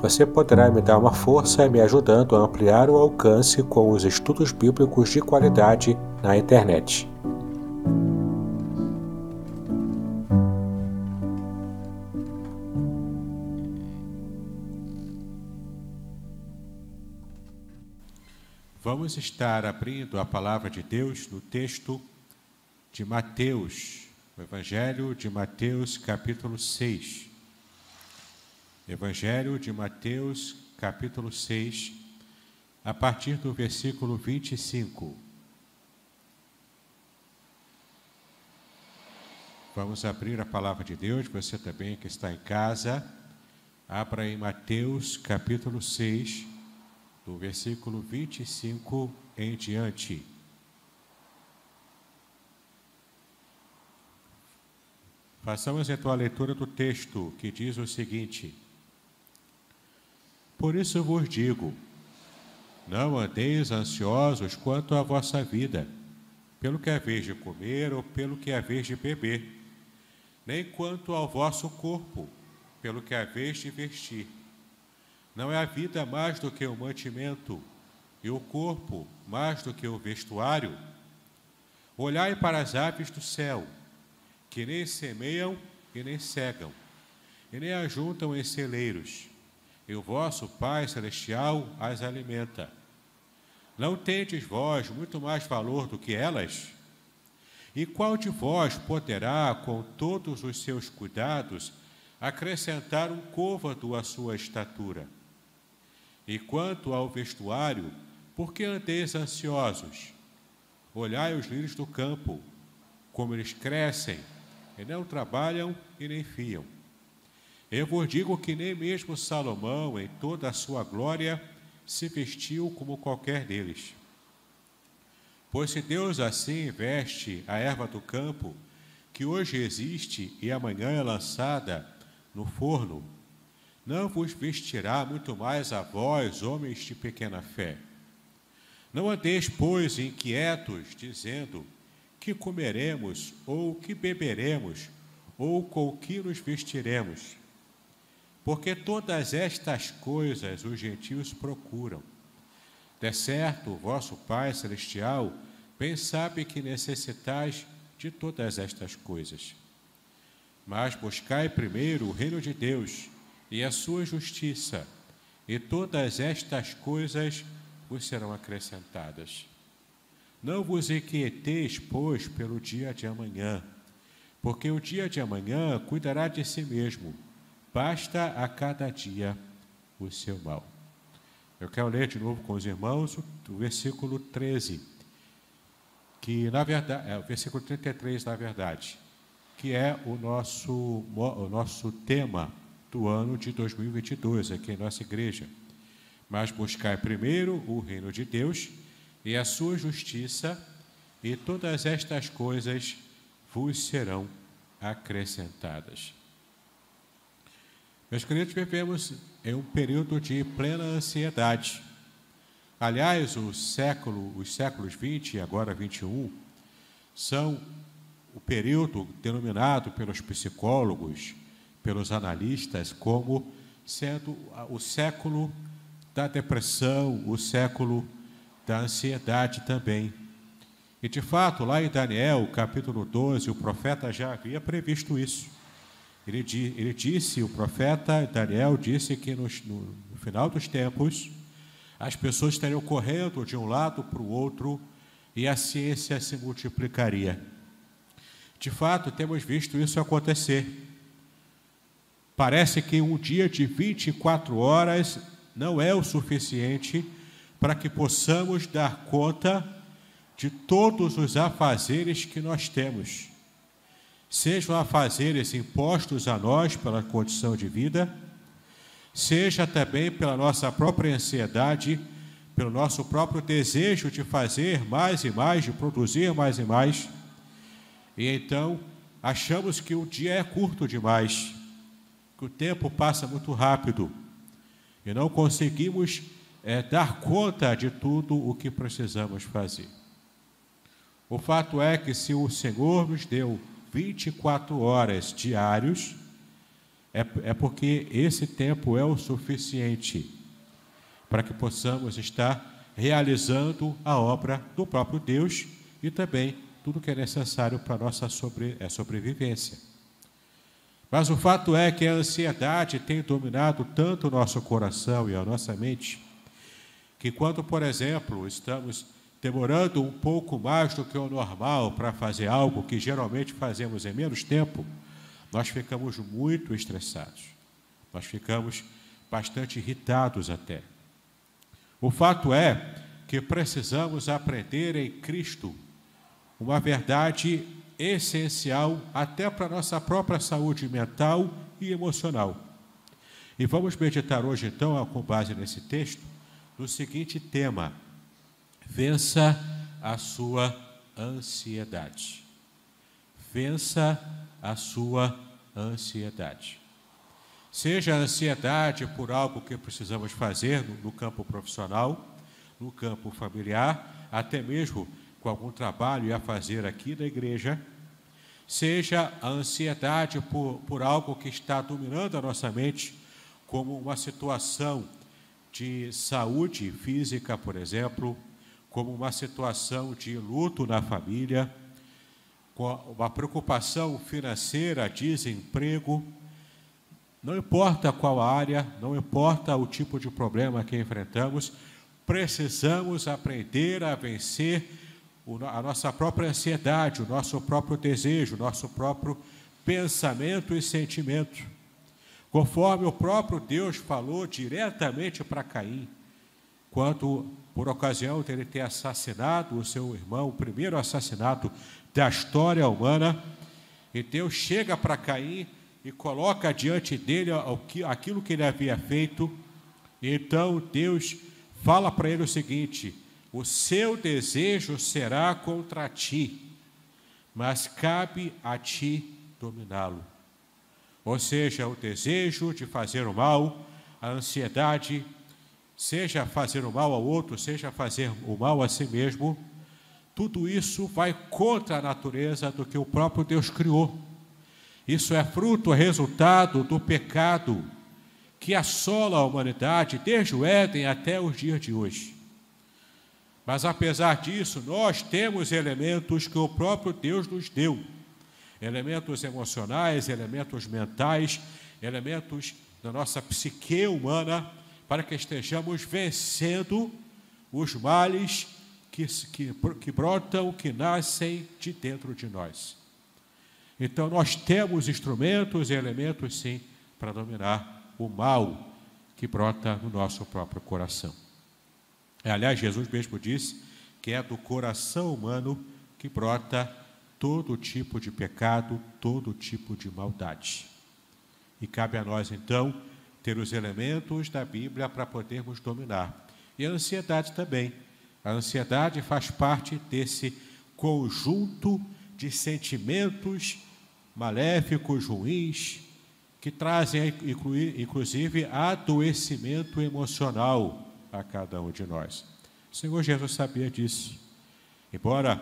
Você poderá me dar uma força me ajudando a ampliar o alcance com os estudos bíblicos de qualidade na internet. Vamos estar abrindo a palavra de Deus no texto de Mateus, o Evangelho de Mateus, capítulo 6. Evangelho de Mateus, capítulo 6, a partir do versículo 25. Vamos abrir a palavra de Deus, você também que está em casa, abra em Mateus, capítulo 6, do versículo 25 em diante. Façamos então a leitura do texto que diz o seguinte: por isso eu vos digo: não andeis ansiosos quanto à vossa vida, pelo que haveis de comer ou pelo que haveis de beber, nem quanto ao vosso corpo, pelo que haveis de vestir. Não é a vida mais do que o mantimento, e o corpo mais do que o vestuário? Olhai para as aves do céu, que nem semeiam e nem cegam, e nem ajuntam em celeiros e o vosso Pai Celestial as alimenta. Não tendes vós muito mais valor do que elas? E qual de vós poderá, com todos os seus cuidados, acrescentar um côvado à sua estatura? E quanto ao vestuário, por que andeis ansiosos? Olhai os lírios do campo, como eles crescem, e não trabalham e nem fiam. Eu vos digo que nem mesmo Salomão, em toda a sua glória, se vestiu como qualquer deles. Pois se Deus assim veste a erva do campo, que hoje existe e amanhã é lançada no forno, não vos vestirá muito mais a vós, homens de pequena fé. Não andeis, pois, inquietos, dizendo: que comeremos, ou que beberemos, ou com que nos vestiremos? Porque todas estas coisas os gentios procuram. De certo, o vosso Pai Celestial bem sabe que necessitais de todas estas coisas. Mas buscai primeiro o reino de Deus e a sua justiça, e todas estas coisas vos serão acrescentadas. Não vos inquieteis, pois, pelo dia de amanhã, porque o dia de amanhã cuidará de si mesmo basta a cada dia o seu mal. Eu quero ler de novo com os irmãos o versículo 13, que na verdade, é o versículo 33, na verdade, que é o nosso, o nosso tema do ano de 2022 aqui em nossa igreja. Mas buscar primeiro o reino de Deus e a sua justiça, e todas estas coisas vos serão acrescentadas. Meus queridos, vivemos em um período de plena ansiedade. Aliás, o século, os séculos 20 e agora 21 são o período denominado pelos psicólogos, pelos analistas, como sendo o século da depressão, o século da ansiedade também. E de fato, lá em Daniel, capítulo 12, o profeta já havia previsto isso. Ele, ele disse, o profeta Daniel disse que no, no, no final dos tempos as pessoas estariam correndo de um lado para o outro, e a ciência se multiplicaria. De fato, temos visto isso acontecer. Parece que um dia de 24 horas não é o suficiente para que possamos dar conta de todos os afazeres que nós temos. Sejam afazeres impostos a nós pela condição de vida, seja também pela nossa própria ansiedade, pelo nosso próprio desejo de fazer mais e mais, de produzir mais e mais. E então achamos que o dia é curto demais, que o tempo passa muito rápido e não conseguimos é, dar conta de tudo o que precisamos fazer. O fato é que se o Senhor nos deu 24 horas diários, é, é porque esse tempo é o suficiente para que possamos estar realizando a obra do próprio Deus e também tudo que é necessário para a nossa sobre, é, sobrevivência. Mas o fato é que a ansiedade tem dominado tanto o nosso coração e a nossa mente, que quando, por exemplo, estamos demorando um pouco mais do que o normal para fazer algo que geralmente fazemos em menos tempo, nós ficamos muito estressados. Nós ficamos bastante irritados até. O fato é que precisamos aprender em Cristo uma verdade essencial até para a nossa própria saúde mental e emocional. E vamos meditar hoje, então, com base nesse texto, no seguinte tema: Vença a sua ansiedade. Vença a sua ansiedade. Seja a ansiedade por algo que precisamos fazer no, campo profissional, no campo familiar, até mesmo com algum trabalho a fazer aqui na igreja, seja a ansiedade por, por algo que está dominando a nossa mente, como uma situação de saúde física, por exemplo, como uma situação de luto na família, uma preocupação financeira, desemprego, não importa qual área, não importa o tipo de problema que enfrentamos, precisamos aprender a vencer a nossa própria ansiedade, o nosso próprio desejo, o nosso próprio pensamento e sentimento. Conforme o próprio Deus falou diretamente para Caim, quando por ocasião dele ter assassinado o seu irmão, o primeiro assassinato da história humana, e Deus chega para Caim e coloca diante dele aquilo que ele havia feito. Então Deus fala para ele o seguinte: o seu desejo será contra ti, mas cabe a ti dominá-lo. Ou seja, o desejo de fazer o mal, a ansiedade, seja fazer o mal ao outro, seja fazer o mal a si mesmo, tudo isso vai contra a natureza do que o próprio Deus criou. Isso é fruto, resultado do pecado que assola a humanidade desde o Éden até os dias de hoje. Mas apesar disso, nós temos elementos que o próprio Deus nos deu: elementos emocionais, elementos mentais, elementos da nossa psique humana para que estejamos vencendo os males que, que, que brotam, que nascem de dentro de nós. Então, nós temos instrumentos e elementos, sim, para dominar o mal que brota no nosso próprio coração. Aliás, Jesus mesmo disse que é do coração humano que brota todo tipo de pecado, todo tipo de maldade. E cabe a nós, então, ter os elementos da Bíblia para podermos dominar. E a ansiedade também. A ansiedade faz parte desse conjunto de sentimentos maléficos, ruins, que trazem, inclusive, adoecimento emocional a cada um de nós. O Senhor Jesus sabia disso. Embora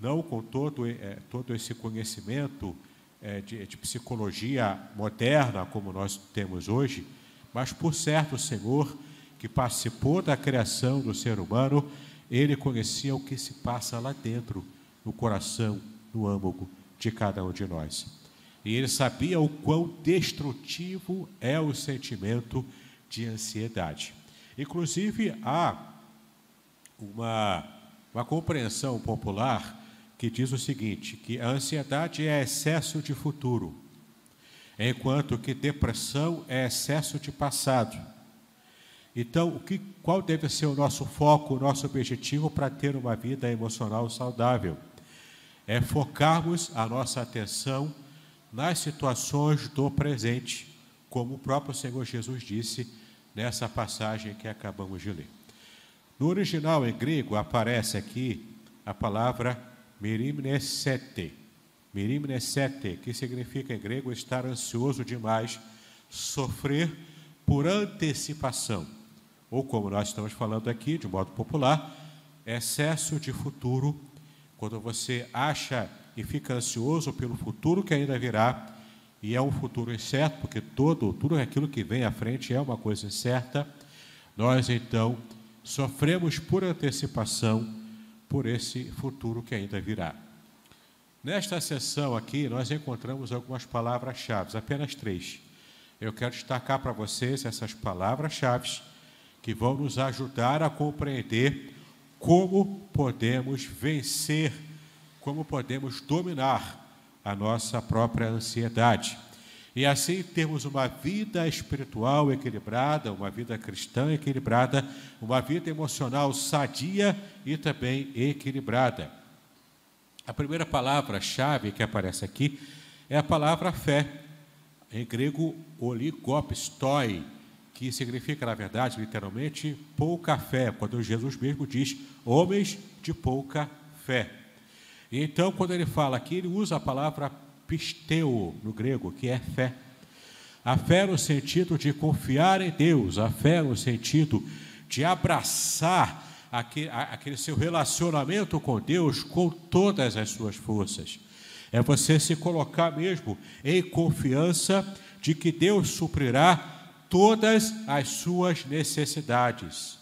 não com todo, é, todo esse conhecimento é, de, de psicologia moderna como nós temos hoje, mas por certo o Senhor, que participou da criação do ser humano, ele conhecia o que se passa lá dentro, no coração, no âmago de cada um de nós. E ele sabia o quão destrutivo é o sentimento de ansiedade. Inclusive, há uma, uma compreensão popular que diz o seguinte: que a ansiedade é excesso de futuro, enquanto que depressão é excesso de passado. Então, o que, qual deve ser o nosso foco, o nosso objetivo para ter uma vida emocional saudável? É focarmos a nossa atenção nas situações do presente, como o próprio Senhor Jesus disse nessa passagem que acabamos de ler. No original em grego aparece aqui a palavra merimnesete, merimnesete, que significa em grego estar ansioso demais, sofrer por antecipação, ou como nós estamos falando aqui, de modo popular, excesso de futuro, quando você acha e fica ansioso pelo futuro que ainda virá, e é um futuro incerto, porque todo, tudo aquilo que vem à frente é uma coisa incerta, nós então sofremos por antecipação por esse futuro que ainda virá. Nesta sessão aqui, nós encontramos algumas palavras-chave, apenas três. Eu quero destacar para vocês essas palavras-chave que vão nos ajudar a compreender como podemos vencer, como podemos dominar a nossa própria ansiedade. E assim termos uma vida espiritual equilibrada, uma vida cristã equilibrada, uma vida emocional sadia e também equilibrada. A primeira palavra-chave que aparece aqui é a palavra fé, em grego oligopstoi, que significa, na verdade, literalmente, pouca fé, quando Jesus mesmo diz homens de pouca fé. Então, quando ele fala aqui, ele usa a palavra pisteu no grego, que é fé. A fé no sentido de confiar em Deus, a fé no sentido de abraçar aquele, seu relacionamento com Deus com todas as suas forças. É você se colocar mesmo em confiança de que Deus suprirá todas as suas necessidades.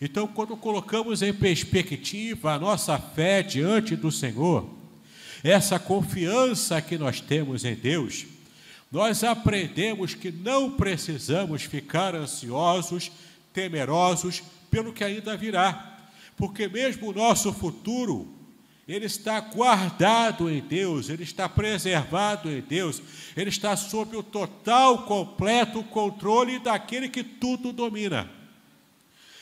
Então, quando colocamos em perspectiva a nossa fé diante do Senhor, essa confiança que nós temos em Deus, nós aprendemos que não precisamos ficar ansiosos, temerosos pelo que ainda virá, porque mesmo o nosso futuro ele está guardado em Deus, ele está preservado em Deus, ele está sob o total, completo controle daquele que tudo domina.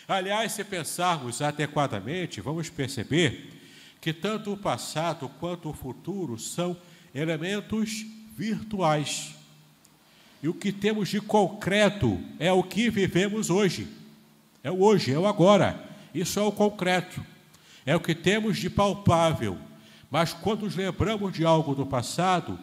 Aliás, se pensarmos adequadamente, vamos perceber que tanto o passado quanto o futuro são elementos virtuais. E o que temos de concreto é o que vivemos hoje. É o hoje, é o agora. Isso é o concreto é o que temos de palpável. Mas quando nos lembramos de algo do passado,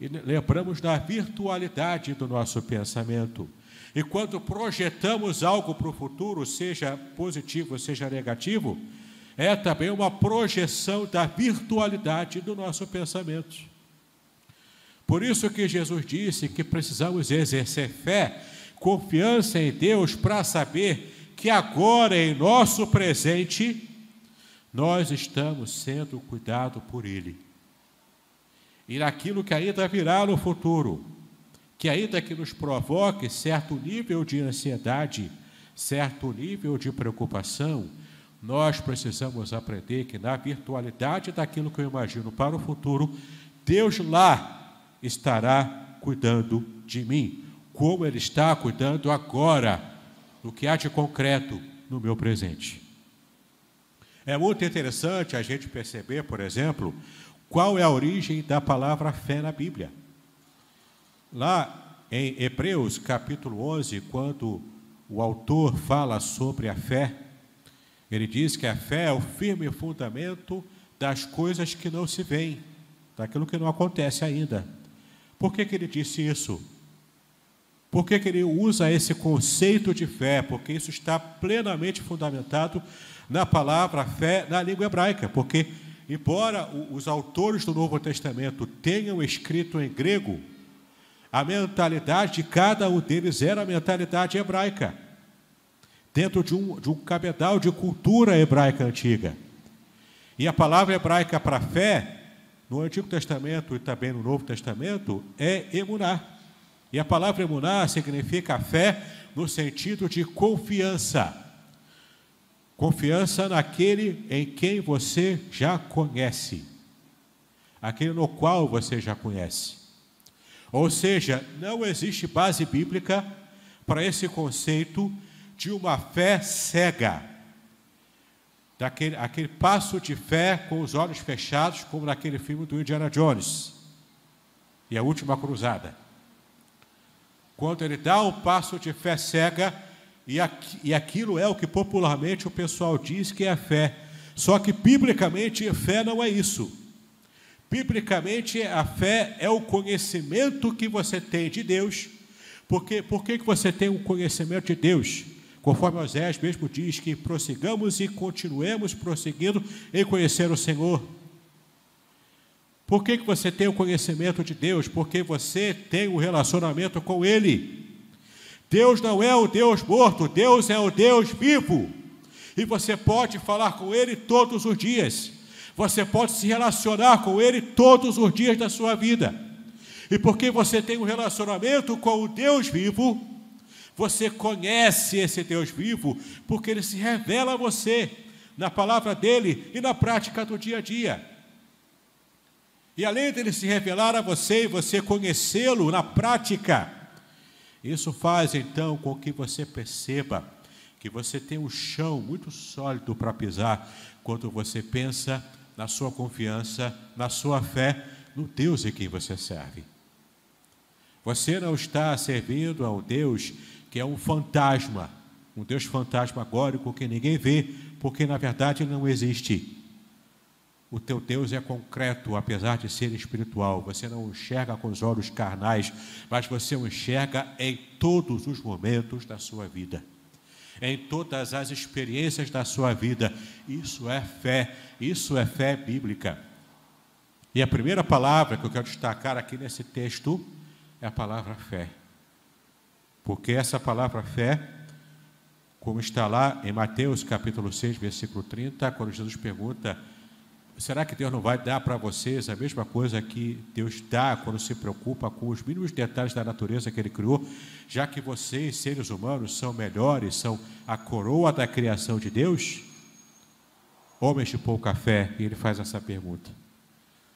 lembramos da virtualidade do nosso pensamento. E quando projetamos algo para o futuro, seja positivo, seja negativo, é também uma projeção da virtualidade do nosso pensamento. Por isso que Jesus disse que precisamos exercer fé, confiança em Deus para saber que agora em nosso presente nós estamos sendo cuidados por Ele. E naquilo que ainda virá no futuro, que ainda que nos provoque certo nível de ansiedade, certo nível de preocupação, nós precisamos aprender que na virtualidade daquilo que eu imagino para o futuro, Deus lá estará cuidando de mim, como Ele está cuidando agora, do que há de concreto no meu presente. É muito interessante a gente perceber, por exemplo, qual é a origem da palavra fé na Bíblia. Lá em Hebreus capítulo 11, quando o autor fala sobre a fé, ele diz que a fé é o firme fundamento das coisas que não se veem, daquilo que não acontece ainda. Por que, que ele disse isso? Por que, que ele usa esse conceito de fé? Porque isso está plenamente fundamentado na palavra fé na língua hebraica, porque, embora os autores do Novo Testamento tenham escrito em grego, a mentalidade de cada um deles era a mentalidade hebraica, dentro de um, de um cabedal de cultura hebraica antiga. E a palavra hebraica para fé, no Antigo Testamento e também no Novo Testamento, é emuná. E a palavra emuná significa fé no sentido de confiança Confiança naquele em quem você já conhece, aquele no qual você já conhece. Ou seja, não existe base bíblica para esse conceito de uma fé cega. Daquele, aquele passo de fé com os olhos fechados, como naquele filme do Indiana Jones e a última cruzada. Quando ele dá um passo de fé cega, e, e aquilo é o que popularmente o pessoal diz que é a fé. Só que biblicamente, fé não é isso. Biblicamente, a fé é o conhecimento que você tem de Deus. Porque, por que, que você tem um conhecimento de Deus? Conforme Osés mesmo diz que prossigamos e continuemos prosseguindo em conhecer o Senhor. Por que, que você tem o conhecimento de Deus? Porque você tem um relacionamento com Ele. Deus não é o Deus morto, Deus é o Deus vivo. E você pode falar com Ele todos os dias. Você pode se relacionar com Ele todos os dias da sua vida. E porque você tem um relacionamento com o Deus vivo, você conhece esse Deus vivo, porque Ele se revela a você na palavra dele e na prática do dia a dia. E além dele se revelar a você e você conhecê-lo na prática, isso faz então com que você perceba que você tem um chão muito sólido para pisar quando você pensa na sua confiança, na sua fé no Deus em quem você serve. Você não está servindo a um Deus que é um fantasma, um Deus fantasmagórico que ninguém vê, porque na verdade ele não existe. O teu Deus é concreto, apesar de ser espiritual. Você não enxerga com os olhos carnais, mas você o enxerga em todos os momentos da sua vida, em todas as experiências da sua vida. Isso é fé, isso é fé bíblica. E a primeira palavra que eu quero destacar aqui nesse texto é a palavra fé. Porque essa palavra fé, como está lá em Mateus capítulo 6, versículo 30, quando Jesus pergunta Será que Deus não vai dar para vocês a mesma coisa que Deus dá quando se preocupa com os mínimos detalhes da natureza que Ele criou, já que vocês, seres humanos, são melhores, são a coroa da criação de Deus? Homens de pouca fé, e ele faz essa pergunta.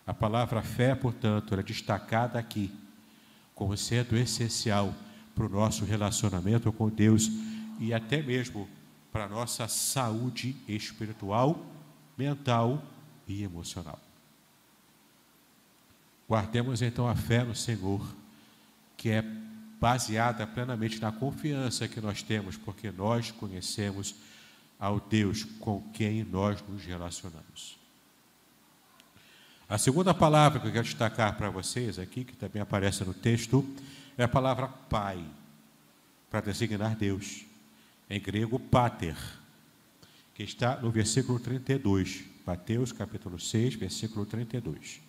A palavra fé, portanto, é destacada aqui como sendo essencial para o nosso relacionamento com Deus e até mesmo para a nossa saúde espiritual, mental e emocional. Guardemos então a fé no Senhor, que é baseada plenamente na confiança que nós temos, porque nós conhecemos ao Deus com quem nós nos relacionamos. A segunda palavra que eu quero destacar para vocês aqui, que também aparece no texto, é a palavra Pai, para designar Deus. Em grego, pater, que está no versículo 32. Mateus capítulo 6, versículo 32.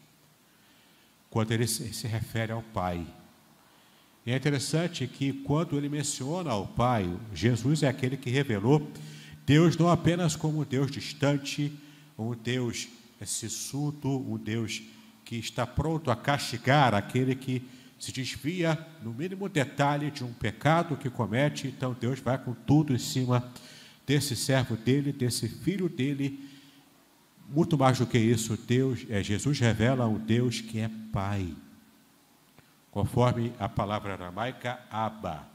Quando ele se refere ao Pai. E é interessante que quando ele menciona ao Pai, Jesus é aquele que revelou Deus não apenas como um Deus distante, um Deus sissudo, um Deus que está pronto a castigar aquele que se desvia no mínimo detalhe de um pecado que comete, então Deus vai com tudo em cima desse servo dele, desse filho dele, muito mais do que isso, Deus, é, Jesus revela um Deus que é Pai. Conforme a palavra aramaica, Abba.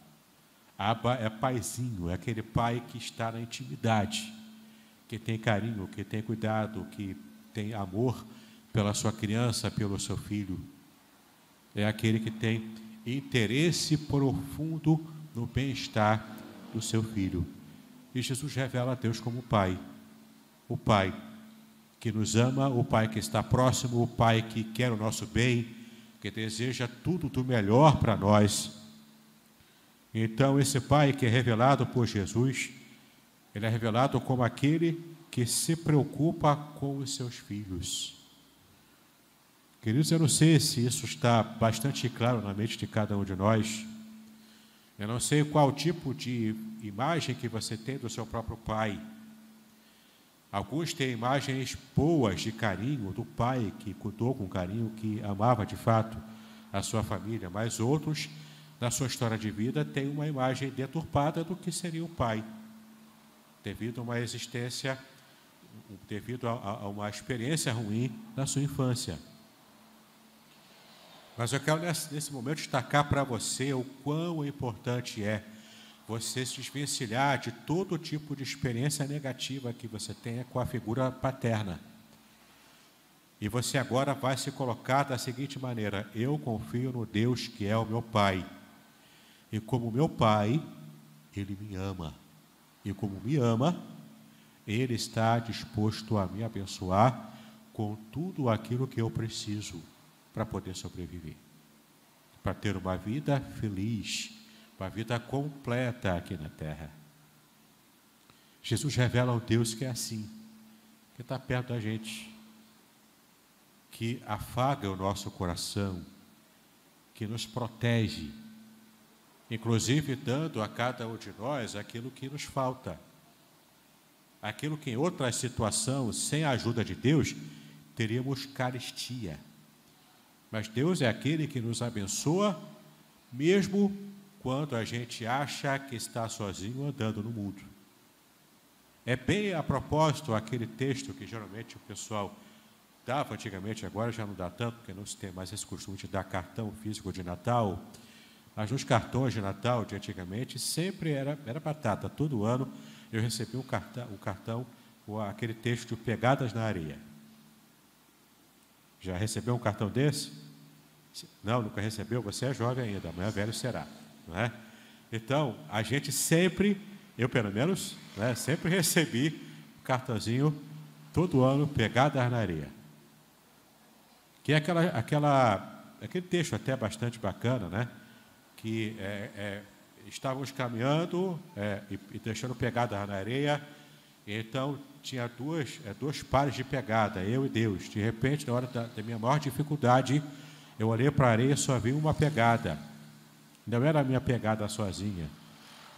Abba é paizinho, é aquele pai que está na intimidade, que tem carinho, que tem cuidado, que tem amor pela sua criança, pelo seu filho. É aquele que tem interesse profundo no bem-estar do seu filho. E Jesus revela a Deus como Pai. O Pai que nos ama, o Pai que está próximo, o Pai que quer o nosso bem, que deseja tudo do melhor para nós. Então, esse Pai que é revelado por Jesus, ele é revelado como aquele que se preocupa com os seus filhos. Queridos, eu não sei se isso está bastante claro na mente de cada um de nós. Eu não sei qual tipo de imagem que você tem do seu próprio pai. Alguns têm imagens boas de carinho do pai que cuidou com carinho, que amava de fato a sua família, mas outros, na sua história de vida, têm uma imagem deturpada do que seria o pai. devido a uma existência, devido a, a uma experiência ruim na sua infância. Mas eu quero nesse, momento destacar para você o quão importante é você se desvencilhar de todo tipo de experiência negativa que você tenha com a figura paterna. E você agora vai se colocar da seguinte maneira: eu confio no Deus que é o meu Pai. E como meu Pai, Ele me ama. E como me ama, Ele está disposto a me abençoar com tudo aquilo que eu preciso para poder sobreviver, para ter uma vida feliz, uma vida completa aqui na terra. Jesus revela ao Deus que é assim, que está perto da gente, que afaga o nosso coração, que nos protege, inclusive dando a cada um de nós aquilo que nos falta. Aquilo que em outras situações, sem a ajuda de Deus, teríamos carestia. Mas Deus é aquele que nos abençoa, mesmo quando a gente acha que está sozinho andando no mundo. É bem a propósito aquele texto que geralmente o pessoal dava antigamente, agora já não dá tanto, porque não se tem mais esse costume de dar cartão físico de Natal. Mas nos cartões de Natal de antigamente sempre era, era batata. Todo ano eu recebi um cartão, um cartão com aquele texto de pegadas na areia. Já recebeu um cartão desse? Não, nunca recebeu? Você é jovem ainda, amanhã velho será. Não é? Então, a gente sempre, eu pelo menos, né, sempre recebi um cartãozinho todo ano pegada na areia. Que é aquela, aquela, aquele texto até bastante bacana, né? Que é, é, estávamos caminhando é, e, e, deixando pegada na areia, então tinha duas, é, dois pares de pegada, eu e Deus. De repente, na hora da, da minha maior dificuldade, eu olhei para a areia e só vi uma pegada. Não era a minha pegada sozinha,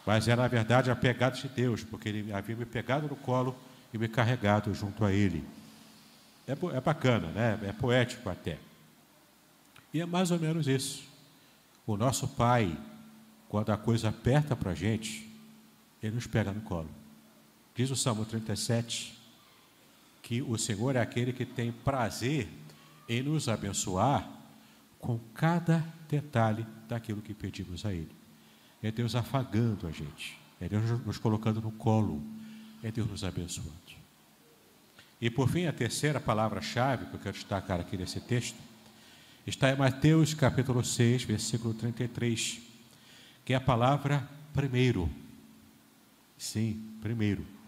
mas era, na verdade, a pegada de Deus, porque Ele havia me pegado no colo e me carregado junto a Ele. É, é bacana, né? é poético até. E é mais ou menos isso. O nosso Pai, quando a coisa aperta para a gente, Ele nos pega no colo. Diz o Salmo 37 que o Senhor é aquele que tem prazer em nos abençoar com cada detalhe daquilo que pedimos a Ele. É Deus afagando a gente, é Deus nos colocando no colo, é Deus nos abençoando. E por fim, a terceira palavra-chave que eu quero destacar aqui nesse texto está em Mateus capítulo 6, versículo 33, que é a palavra primeiro. Sim, primeiro.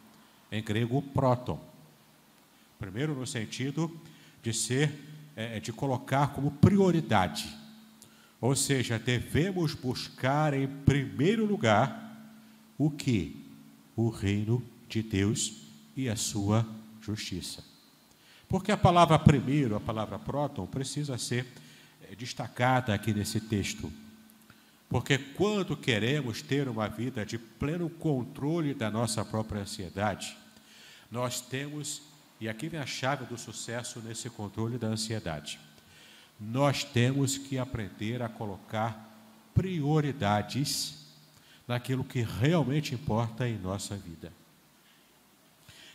Em grego, próton. Primeiro no sentido de ser, é, de colocar como prioridade. Ou seja, devemos buscar em primeiro lugar o que? O reino de Deus e a sua justiça. Porque a palavra primeiro, a palavra próton, precisa ser eh, destacada aqui nesse texto. Porque quando queremos ter uma vida de pleno controle da nossa própria ansiedade, nós temos, e aqui vem a chave do sucesso nesse controle da ansiedade, nós temos que aprender a colocar prioridades naquilo que realmente importa em nossa vida.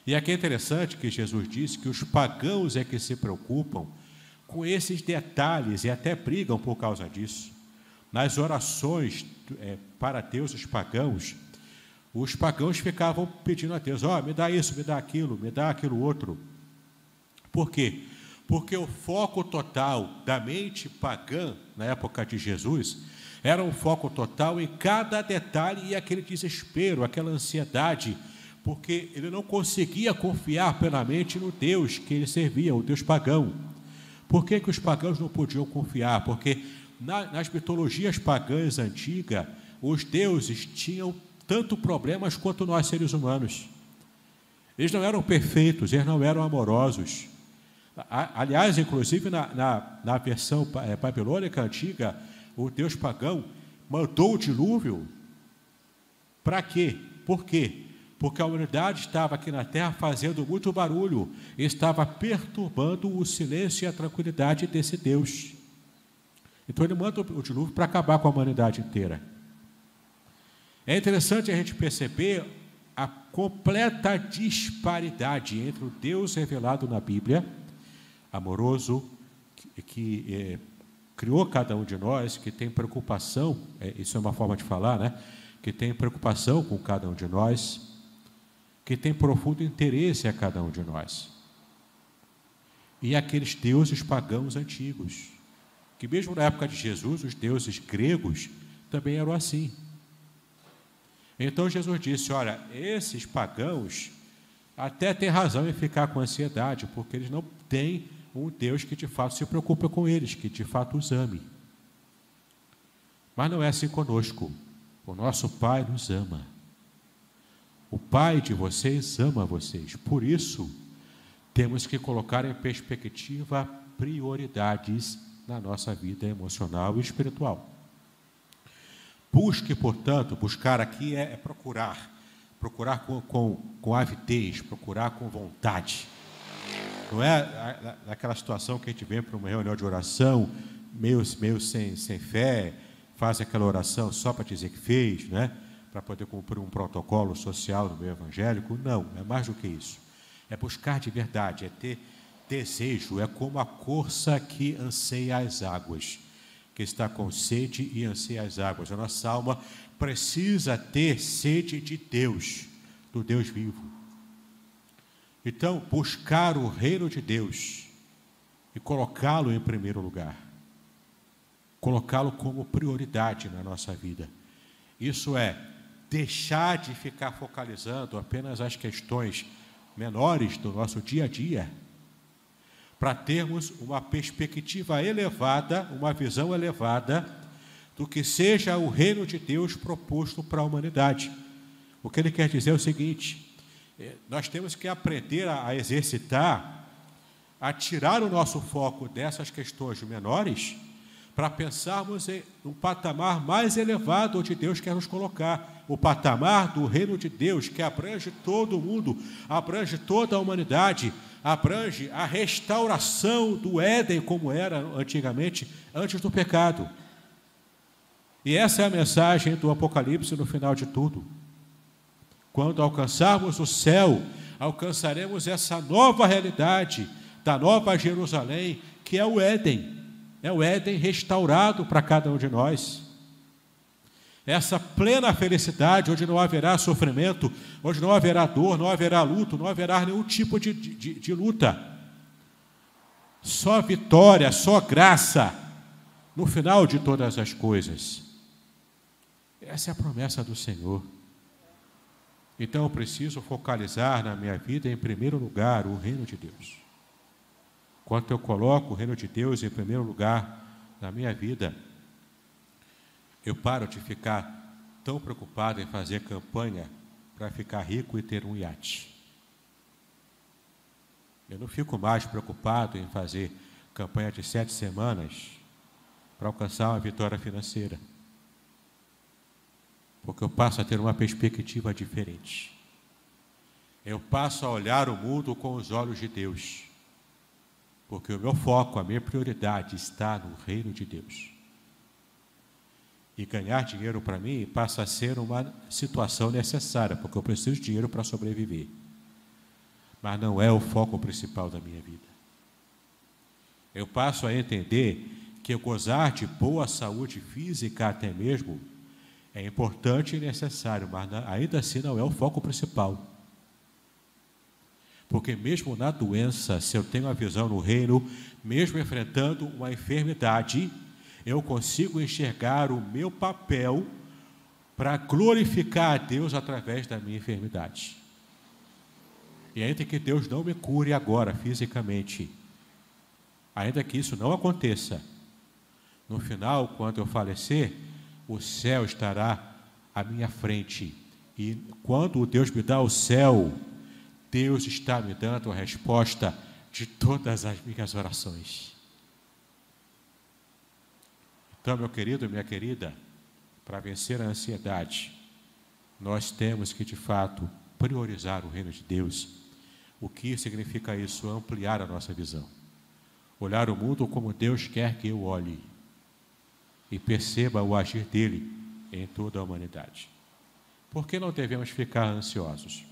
E aqui é interessante que Jesus disse que os pagãos é que se preocupam com esses detalhes e até brigam por causa disso. Nas orações é, para Deus, os pagãos, os pagãos ficavam pedindo a Deus: ó, oh, me dá isso, me dá aquilo, me dá aquilo outro. Por quê? Porque o foco total da mente pagã, na época de Jesus, era um foco total em cada detalhe e aquele desespero, aquela ansiedade porque ele não conseguia confiar plenamente no Deus que ele servia, o Deus pagão. Por que, que os pagãos não podiam confiar? Porque na, nas mitologias pagãs antigas, os deuses tinham tanto problemas quanto nós seres humanos. Eles não eram perfeitos, eles não eram amorosos. Aliás, inclusive na, na, na versão é, babilônica antiga, o Deus pagão mandou o dilúvio. Para quê? Por quê? porque a humanidade estava aqui na terra fazendo muito barulho, estava perturbando o silêncio e a tranquilidade desse Deus. Então ele manda o dilúvio para acabar com a humanidade inteira. É interessante a gente perceber a completa disparidade entre o Deus revelado na Bíblia, amoroso, que, que é, criou cada um de nós, que tem preocupação, é, isso é uma forma de falar, né? Que tem preocupação com cada um de nós, que tem profundo interesse a cada um de nós. E aqueles deuses pagãos antigos, que mesmo na época de Jesus, os deuses gregos também eram assim. Então Jesus disse: Olha, esses pagãos até têm razão em ficar com ansiedade, porque eles não têm um Deus que de fato se preocupa com eles, que de fato os ame. Mas não é assim conosco. O nosso Pai nos ama. O Pai de vocês ama vocês. Por isso, temos que colocar em perspectiva prioridades na nossa vida emocional e espiritual. Busque, portanto, buscar aqui é, é procurar, procurar com, com, com avidez, procurar com vontade. Não é aquela situação que a gente vem para uma reunião de oração, meio, meio sem, sem fé, faz aquela oração só para dizer que fez, né? para poder cumprir um protocolo social no meio evangélico. Não, é mais do que isso. É buscar de verdade, é ter desejo, é como a corça que anseia as águas, que está com sede e anseia as águas. A nossa alma precisa ter sede de Deus, do Deus vivo. Então, buscar o reino de Deus e colocá-lo em primeiro lugar, colocá-lo como prioridade na nossa vida. Isso é deixar de ficar focalizando apenas as questões menores do nosso dia a dia, para termos uma perspectiva elevada, uma visão elevada do que seja o reino de Deus proposto para a humanidade. O que ele quer dizer é o seguinte: é, nós temos que aprender a, exercitar, a tirar o nosso foco dessas questões menores, para pensarmos em um patamar mais elevado onde Deus quer nos colocar o patamar do reino de Deus, que abrange todo o mundo, abrange toda a humanidade, abrange a restauração do Éden como era antigamente, antes do pecado. E essa é a mensagem do Apocalipse no final de tudo. Quando alcançarmos o céu, alcançaremos essa nova realidade da nova Jerusalém, que é o Éden. É o Éden restaurado para cada um de nós. Essa plena felicidade, onde não haverá sofrimento, onde não haverá dor, não haverá luto, não haverá nenhum tipo de, de, de luta. Só vitória, só graça no final de todas as coisas. Essa é a promessa do Senhor. Então eu preciso focalizar na minha vida, em primeiro lugar, o reino de Deus. Quando eu coloco o reino de Deus em primeiro lugar na minha vida, eu paro de ficar tão preocupado em fazer campanha para ficar rico e ter um iate. Eu não fico mais preocupado em fazer campanha de sete semanas para alcançar uma vitória financeira porque eu passo a ter uma perspectiva diferente. Eu passo a olhar o mundo com os olhos de Deus, porque o meu foco, a minha prioridade está no reino de Deus. E ganhar dinheiro para mim passa a ser uma situação necessária, porque eu preciso de dinheiro para sobreviver. Mas não é o foco principal da minha vida. Eu passo a entender que gozar de boa saúde física, até mesmo, é importante e necessário, mas ainda assim não é o foco principal. Porque mesmo na doença, se eu tenho a visão no reino, mesmo enfrentando uma enfermidade, eu consigo enxergar o meu papel para glorificar a Deus através da minha enfermidade. E ainda que Deus não me cure agora fisicamente, ainda que isso não aconteça, no final, quando eu falecer, o céu estará à minha frente. E quando Deus me dá o céu, Deus está me dando a resposta de todas as minhas orações. Então, meu querido e minha querida, para vencer a ansiedade, nós temos que de fato priorizar o reino de Deus. O que significa isso? Ampliar a nossa visão. Olhar o mundo como Deus quer que eu olhe e perceba o agir dele em toda a humanidade. Por que não devemos ficar ansiosos?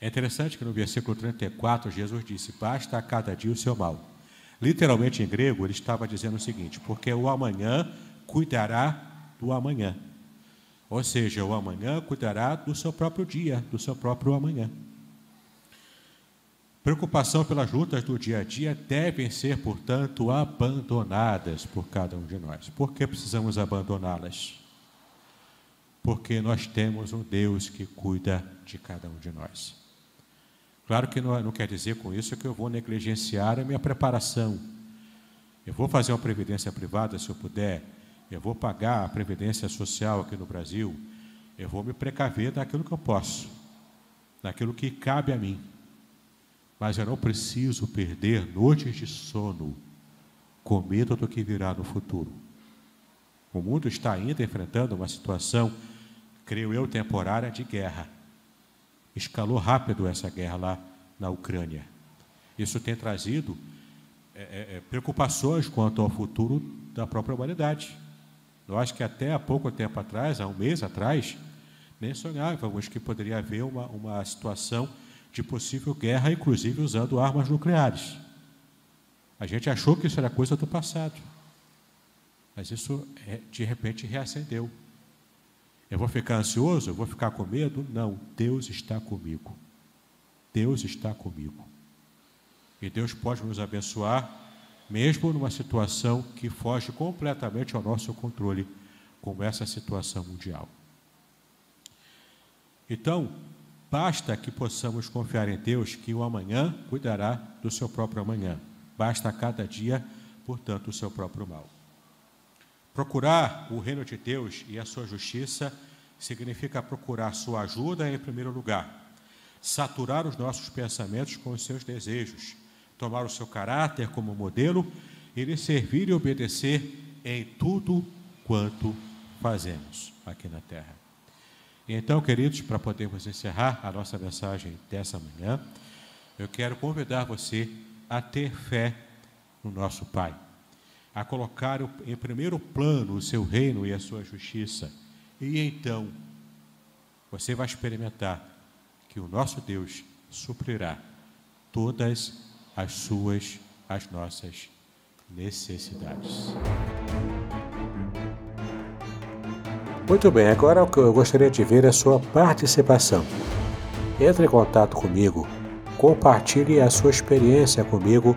É interessante que no versículo 34 Jesus disse: Basta a cada dia o seu mal. Literalmente em grego, ele estava dizendo o seguinte: Porque o amanhã cuidará do amanhã. Ou seja, o amanhã cuidará do seu próprio dia, do seu próprio amanhã. Preocupação pelas lutas do dia a dia devem ser, portanto, abandonadas por cada um de nós. Por que precisamos abandoná-las? Porque nós temos um Deus que cuida de cada um de nós. Claro que não, não quer dizer com isso que eu vou negligenciar a minha preparação. Eu vou fazer uma previdência privada se eu puder, eu vou pagar a previdência social aqui no Brasil, eu vou me precaver daquilo que eu posso, daquilo que cabe a mim. Mas eu não preciso perder noites de sono com medo do que virá no futuro. O mundo está ainda enfrentando uma situação, creio eu, temporária de guerra. Escalou rápido essa guerra lá na Ucrânia. Isso tem trazido é, é, é preocupações quanto ao futuro da própria humanidade. Nós que até há pouco tempo atrás, há um mês atrás, nem sonhávamos que poderia haver uma, uma situação de possível guerra, inclusive usando armas nucleares. A gente achou que isso era coisa do passado, mas isso é, de repente reacendeu. Eu vou ficar ansioso? Eu vou ficar com medo? Não, Deus está comigo. Deus está comigo. E Deus pode nos abençoar, mesmo numa situação que foge completamente ao nosso controle, como essa situação mundial. Então, Basta que possamos confiar em Deus que o amanhã cuidará do seu próprio amanhã. Basta cada dia, portanto, o seu próprio mal. Procurar o reino de Deus e a sua justiça significa procurar sua ajuda em primeiro lugar, saturar os nossos pensamentos com os seus desejos, tomar o seu caráter como modelo e lhe servir e obedecer em tudo quanto fazemos aqui na terra. Então, queridos, para podermos encerrar a nossa mensagem dessa manhã, eu quero convidar você a ter fé no nosso Pai, a colocar em primeiro plano o seu reino e a sua justiça, e então você vai experimentar que o nosso Deus suprirá todas as suas, as nossas necessidades. Muito bem, agora o que eu gostaria de ver é a sua participação. Entre em contato comigo, compartilhe a sua experiência comigo